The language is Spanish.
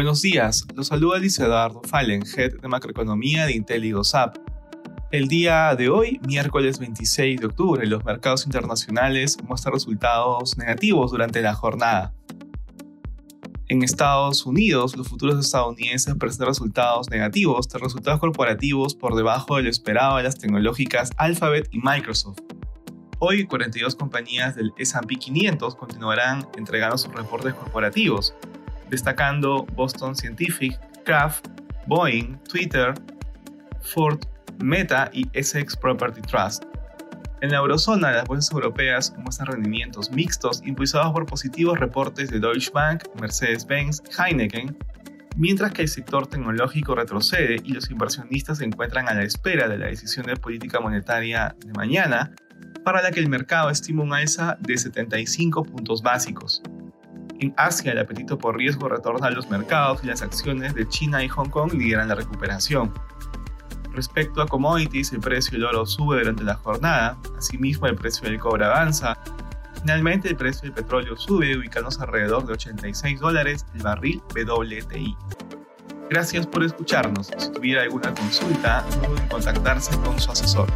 Buenos días, los saluda Luis Eduardo Fallen, Head de Macroeconomía de IntelliGoSap. El día de hoy, miércoles 26 de octubre, los mercados internacionales muestran resultados negativos durante la jornada. En Estados Unidos, los futuros estadounidenses presentan resultados negativos de resultados corporativos por debajo de lo esperado de las tecnológicas Alphabet y Microsoft. Hoy, 42 compañías del SP 500 continuarán entregando sus reportes corporativos, destacando Boston Scientific, Kraft, Boeing, Twitter, Ford, Meta y Essex Property Trust. En la eurozona, las bolsas europeas muestran rendimientos mixtos impulsados por positivos reportes de Deutsche Bank, Mercedes-Benz Heineken, mientras que el sector tecnológico retrocede y los inversionistas se encuentran a la espera de la decisión de política monetaria de mañana, para la que el mercado estima un alza de 75 puntos básicos. En Asia, el apetito por riesgo retorna a los mercados y las acciones de China y Hong Kong lideran la recuperación. Respecto a commodities, el precio del oro sube durante la jornada, asimismo el precio del cobre avanza. Finalmente, el precio del petróleo sube, ubicándose alrededor de 86 dólares el barril WTI. Gracias por escucharnos. Si tuviera alguna consulta, no duden en contactarse con su asesor.